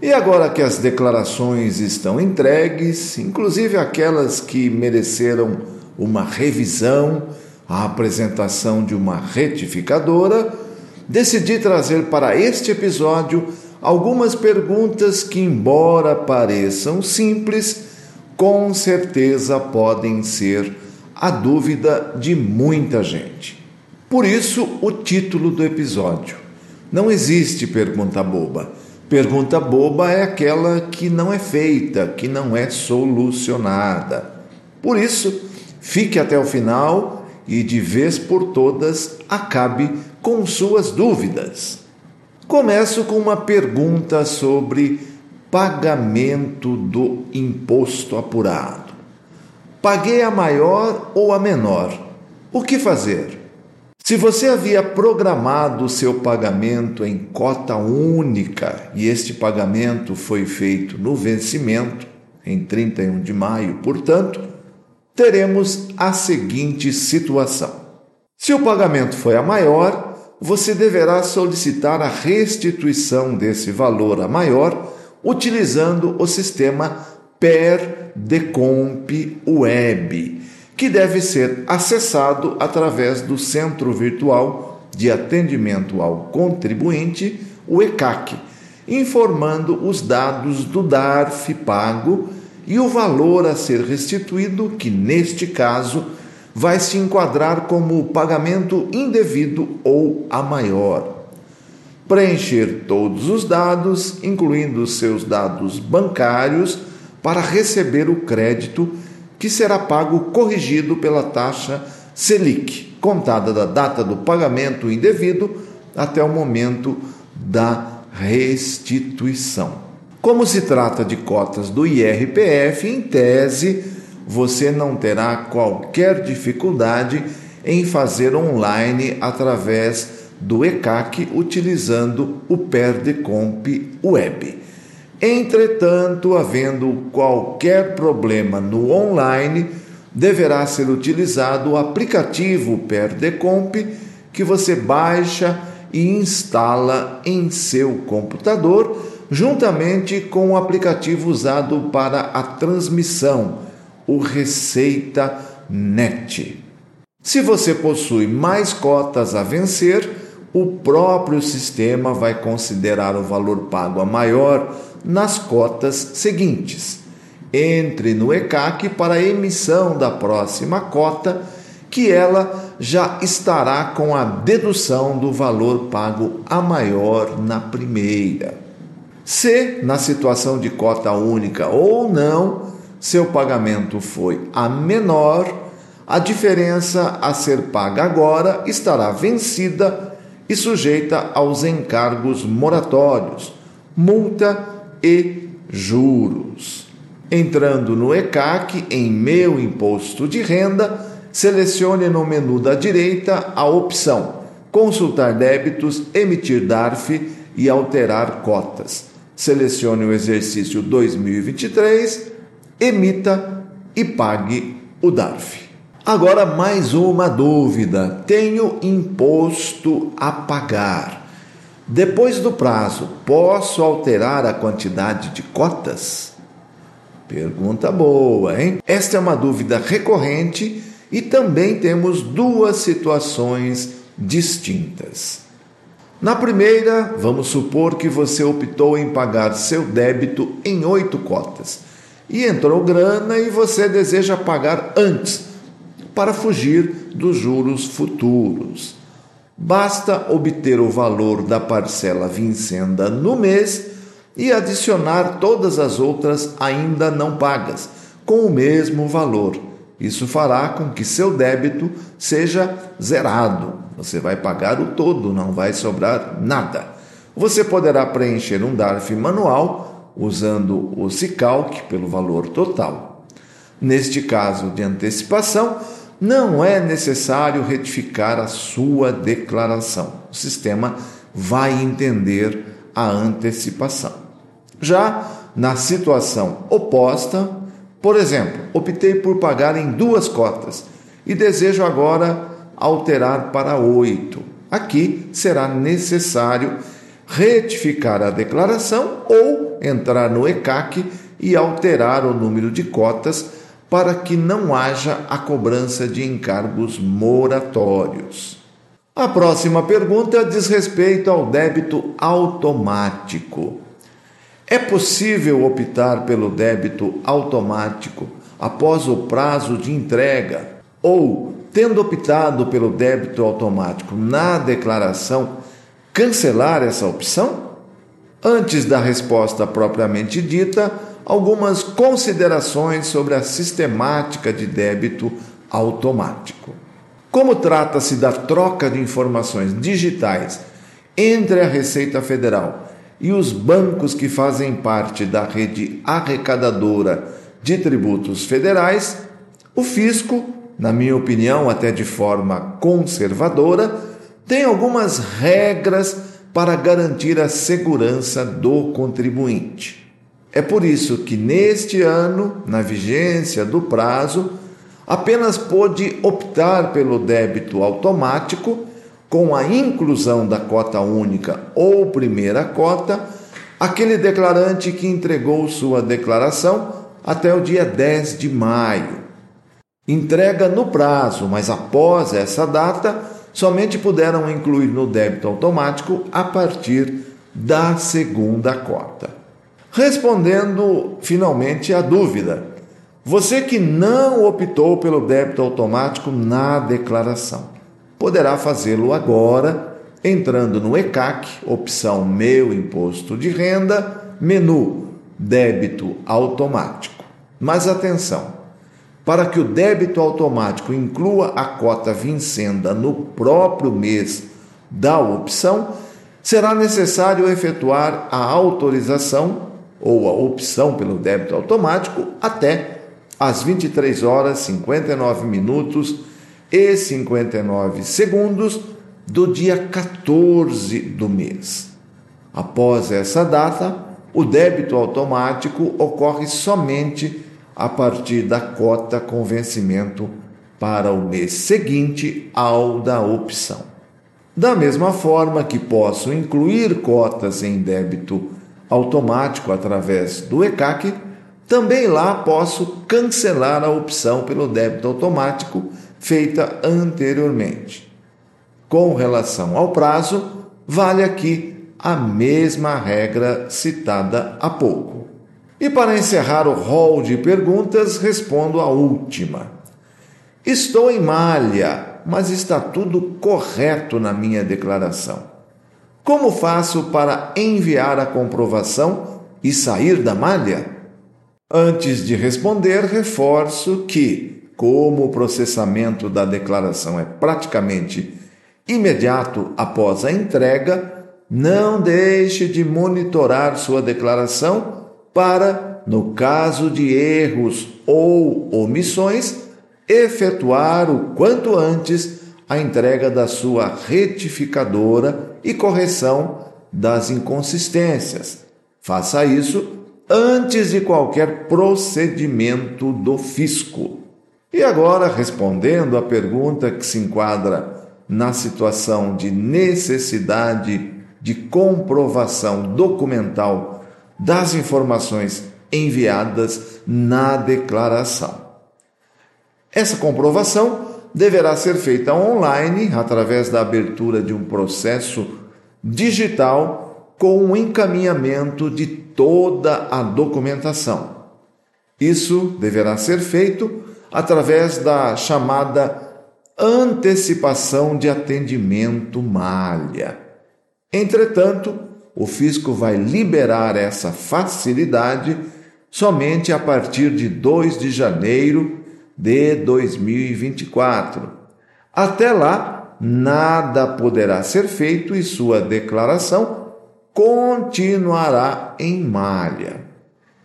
E agora que as declarações estão entregues, inclusive aquelas que mereceram uma revisão, a apresentação de uma retificadora, decidi trazer para este episódio algumas perguntas que, embora pareçam simples, com certeza podem ser a dúvida de muita gente. Por isso, o título do episódio. Não existe pergunta boba Pergunta boba é aquela que não é feita, que não é solucionada. Por isso, fique até o final e de vez por todas acabe com suas dúvidas. Começo com uma pergunta sobre pagamento do imposto apurado. Paguei a maior ou a menor? O que fazer? Se você havia programado o seu pagamento em cota única e este pagamento foi feito no vencimento, em 31 de maio, portanto, teremos a seguinte situação: se o pagamento foi a maior, você deverá solicitar a restituição desse valor a maior utilizando o sistema Per Decomp Web que deve ser acessado através do Centro Virtual de Atendimento ao Contribuinte, o ECAC, informando os dados do DARF pago e o valor a ser restituído, que neste caso vai se enquadrar como pagamento indevido ou a maior. Preencher todos os dados, incluindo seus dados bancários, para receber o crédito que será pago corrigido pela taxa Selic, contada da data do pagamento indevido até o momento da restituição. Como se trata de cotas do IRPF, em tese, você não terá qualquer dificuldade em fazer online através do ECAC utilizando o Perdecomp Web. Entretanto, havendo qualquer problema no online, deverá ser utilizado o aplicativo Perdecomp que você baixa e instala em seu computador, juntamente com o aplicativo usado para a transmissão, o Receita Net. Se você possui mais cotas a vencer, o próprio sistema vai considerar o valor pago a maior nas cotas seguintes. Entre no ECAC para a emissão da próxima cota, que ela já estará com a dedução do valor pago a maior na primeira. Se, na situação de cota única ou não, seu pagamento foi a menor, a diferença a ser paga agora estará vencida e sujeita aos encargos moratórios, multa e juros. Entrando no ECAC, em Meu Imposto de Renda, selecione no menu da direita a opção Consultar débitos, emitir DARF e alterar cotas. Selecione o exercício 2023, emita e pague o DARF. Agora mais uma dúvida: tenho imposto a pagar. Depois do prazo, posso alterar a quantidade de cotas? Pergunta boa, hein? Esta é uma dúvida recorrente e também temos duas situações distintas. Na primeira, vamos supor que você optou em pagar seu débito em oito cotas e entrou grana e você deseja pagar antes para fugir dos juros futuros. Basta obter o valor da parcela vincenda no mês e adicionar todas as outras ainda não pagas, com o mesmo valor. Isso fará com que seu débito seja zerado. Você vai pagar o todo, não vai sobrar nada. Você poderá preencher um DARF manual usando o SICALC pelo valor total. Neste caso de antecipação, não é necessário retificar a sua declaração. O sistema vai entender a antecipação. Já na situação oposta, por exemplo, optei por pagar em duas cotas e desejo agora alterar para oito. Aqui será necessário retificar a declaração ou entrar no ECAC e alterar o número de cotas para que não haja a cobrança de encargos moratórios. A próxima pergunta diz respeito ao débito automático. É possível optar pelo débito automático após o prazo de entrega ou, tendo optado pelo débito automático na declaração, cancelar essa opção? Antes da resposta propriamente dita, algumas considerações sobre a sistemática de débito automático. Como trata-se da troca de informações digitais entre a Receita Federal e os bancos que fazem parte da rede arrecadadora de tributos federais, o fisco, na minha opinião, até de forma conservadora, tem algumas regras para garantir a segurança do contribuinte. É por isso que neste ano, na vigência do prazo, apenas pôde optar pelo débito automático com a inclusão da cota única ou primeira cota, aquele declarante que entregou sua declaração até o dia 10 de maio. Entrega no prazo, mas após essa data, somente puderam incluir no débito automático a partir da segunda cota. Respondendo finalmente à dúvida, você que não optou pelo débito automático na declaração, poderá fazê-lo agora entrando no ECAC, opção Meu Imposto de Renda, menu Débito Automático. Mas atenção! Para que o débito automático inclua a cota vincenda no próprio mês da opção, será necessário efetuar a autorização ou a opção pelo débito automático até às 23 horas 59 minutos e 59 segundos do dia 14 do mês. Após essa data, o débito automático ocorre somente a partir da cota com vencimento para o mês seguinte ao da opção. Da mesma forma que posso incluir cotas em débito automático através do ECAC, também lá posso cancelar a opção pelo débito automático feita anteriormente. Com relação ao prazo, vale aqui a mesma regra citada há pouco. E para encerrar o rol de perguntas, respondo a última. Estou em malha, mas está tudo correto na minha declaração. Como faço para enviar a comprovação e sair da malha? Antes de responder, reforço que, como o processamento da declaração é praticamente imediato após a entrega, não deixe de monitorar sua declaração para, no caso de erros ou omissões, efetuar o quanto antes a entrega da sua retificadora e correção das inconsistências. Faça isso antes de qualquer procedimento do fisco. E agora, respondendo à pergunta que se enquadra na situação de necessidade de comprovação documental das informações enviadas na declaração. Essa comprovação deverá ser feita online através da abertura de um processo digital com o um encaminhamento de toda a documentação. Isso deverá ser feito através da chamada antecipação de atendimento malha. Entretanto, o fisco vai liberar essa facilidade somente a partir de 2 de janeiro de 2024. Até lá, nada poderá ser feito e sua declaração continuará em malha.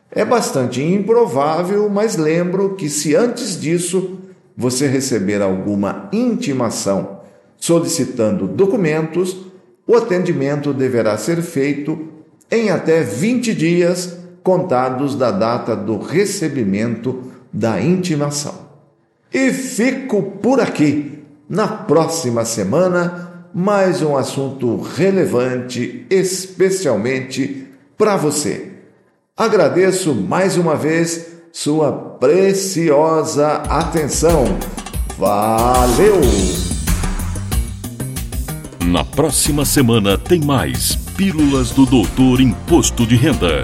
É bastante improvável, mas lembro que se antes disso você receber alguma intimação solicitando documentos, o atendimento deverá ser feito em até 20 dias contados da data do recebimento da intimação. E fico por aqui. Na próxima semana, mais um assunto relevante, especialmente para você. Agradeço mais uma vez sua preciosa atenção. Valeu! Na próxima semana tem mais Pílulas do Doutor Imposto de Renda.